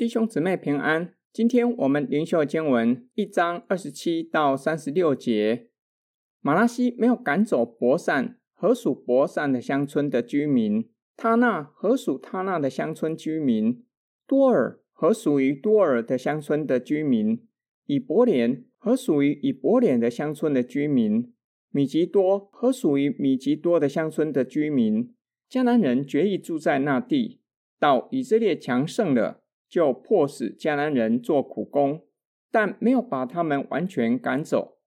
弟兄姊妹平安，今天我们灵修经文一章二十七到三十六节。马拉西没有赶走伯善和属伯善的乡村的居民，他那和属他那的乡村居民，多尔和属于多尔的乡村的居民，以伯莲和属于以伯莲的乡村的居民，米吉多和属于米吉多的乡村的居民。迦南人决意住在那地，到以色列强盛了。就迫使迦南人做苦工，但没有把他们完全赶走。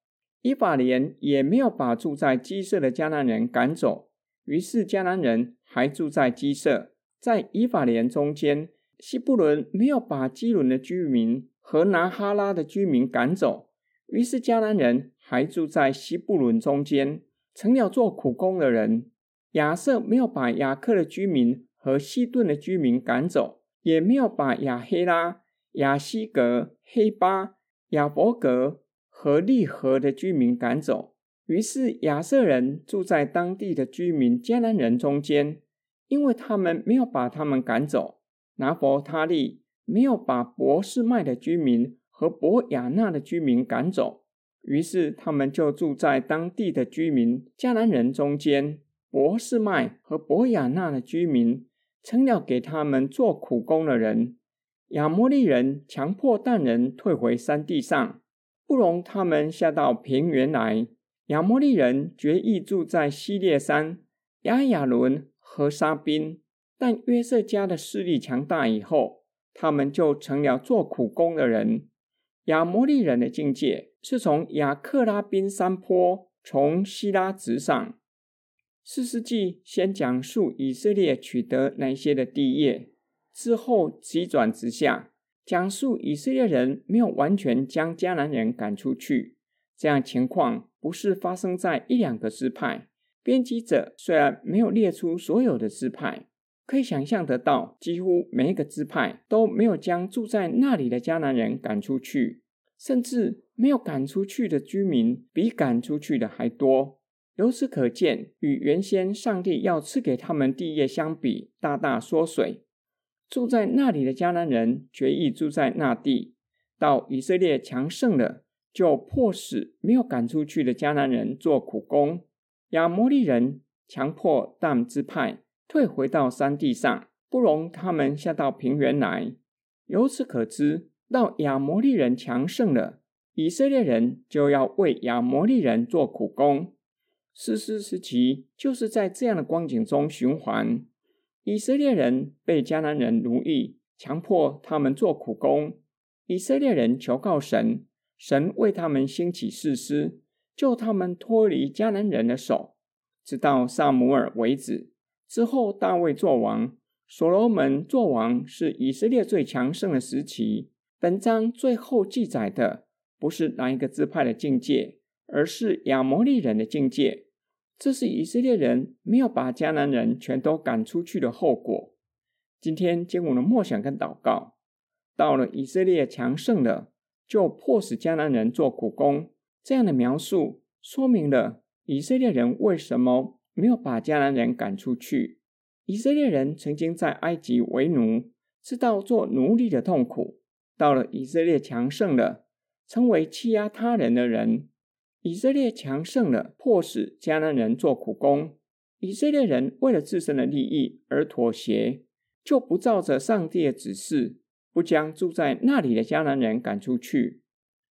以法莲也没有把住在基色的迦南人赶走，于是迦南人还住在基色。在以法莲中间，西布伦没有把基伦的居民和拿哈拉的居民赶走，于是迦南人还住在西布伦中间，成了做苦工的人。亚设没有把雅克的居民和西顿的居民赶走。也没有把亚黑拉、亚希格、黑巴、亚伯格和利河的居民赶走。于是亚瑟人住在当地的居民迦南人中间，因为他们没有把他们赶走。拿弗他利没有把博士麦的居民和博亚纳的居民赶走，于是他们就住在当地的居民迦南人中间。博士麦和博亚纳的居民。成了给他们做苦工的人。亚摩利人强迫但人退回山地上，不容他们下到平原来。亚摩利人决意住在西列山、亚雅伦和沙宾。但约瑟家的势力强大以后，他们就成了做苦工的人。亚摩利人的境界是从亚克拉宾山坡，从希拉直上。四世纪先讲述以色列取得那些的地业，之后急转直下，讲述以色列人没有完全将迦南人赶出去。这样情况不是发生在一两个支派。编辑者虽然没有列出所有的支派，可以想象得到，几乎每一个支派都没有将住在那里的迦南人赶出去，甚至没有赶出去的居民比赶出去的还多。由此可见，与原先上帝要赐给他们地业相比，大大缩水。住在那里的迦南人决意住在那地，到以色列强盛了，就迫使没有赶出去的迦南人做苦工。亚摩利人强迫但支派退回到山地上，不容他们下到平原来。由此可知，到亚摩利人强盛了，以色列人就要为亚摩利人做苦工。士师时期就是在这样的光景中循环。以色列人被迦南人奴役，强迫他们做苦工。以色列人求告神，神为他们兴起士师，救他们脱离迦南人的手，直到撒母耳为止。之后大卫作王，所罗门作王，是以色列最强盛的时期。本章最后记载的不是哪一个支派的境界。而是亚摩利人的境界，这是以色列人没有把迦南人全都赶出去的后果。今天借我们的默想跟祷告，到了以色列强盛了，就迫使迦南人做苦工。这样的描述说明了以色列人为什么没有把迦南人赶出去。以色列人曾经在埃及为奴，知道做奴隶的痛苦。到了以色列强盛了，成为欺压他人的人。以色列强盛了，迫使迦南人做苦工。以色列人为了自身的利益而妥协，就不照着上帝的指示，不将住在那里的迦南人赶出去。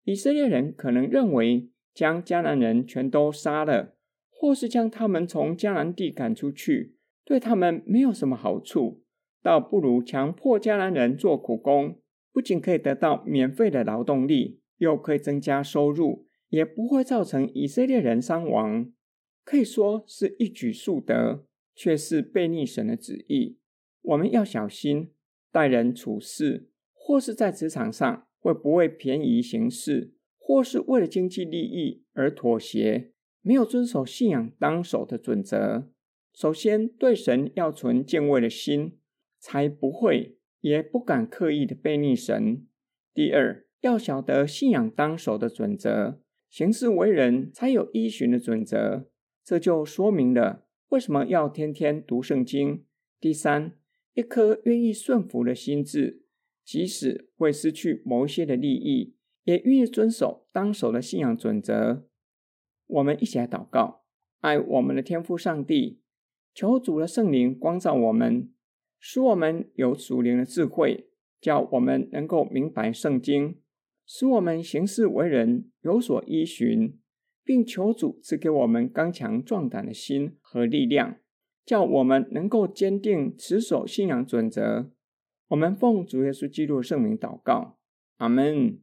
以色列人可能认为，将迦南人全都杀了，或是将他们从迦南地赶出去，对他们没有什么好处，倒不如强迫迦南人做苦工，不仅可以得到免费的劳动力，又可以增加收入。也不会造成以色列人伤亡，可以说是一举数得，却是悖逆神的旨意。我们要小心待人处事，或是在职场上会不会便宜行事，或是为了经济利益而妥协，没有遵守信仰当守的准则。首先，对神要存敬畏的心，才不会也不敢刻意的悖逆神。第二，要晓得信仰当守的准则。行事为人才有依循的准则，这就说明了为什么要天天读圣经。第三，一颗愿意顺服的心智，即使会失去某一些的利益，也愿意遵守当守的信仰准则。我们一起来祷告，爱我们的天父上帝，求主的圣灵光照我们，使我们有属灵的智慧，叫我们能够明白圣经，使我们行事为人有所依循，并求主赐给我们刚强壮胆的心和力量，叫我们能够坚定持守信仰准则。我们奉主耶稣基督圣名祷告，阿门。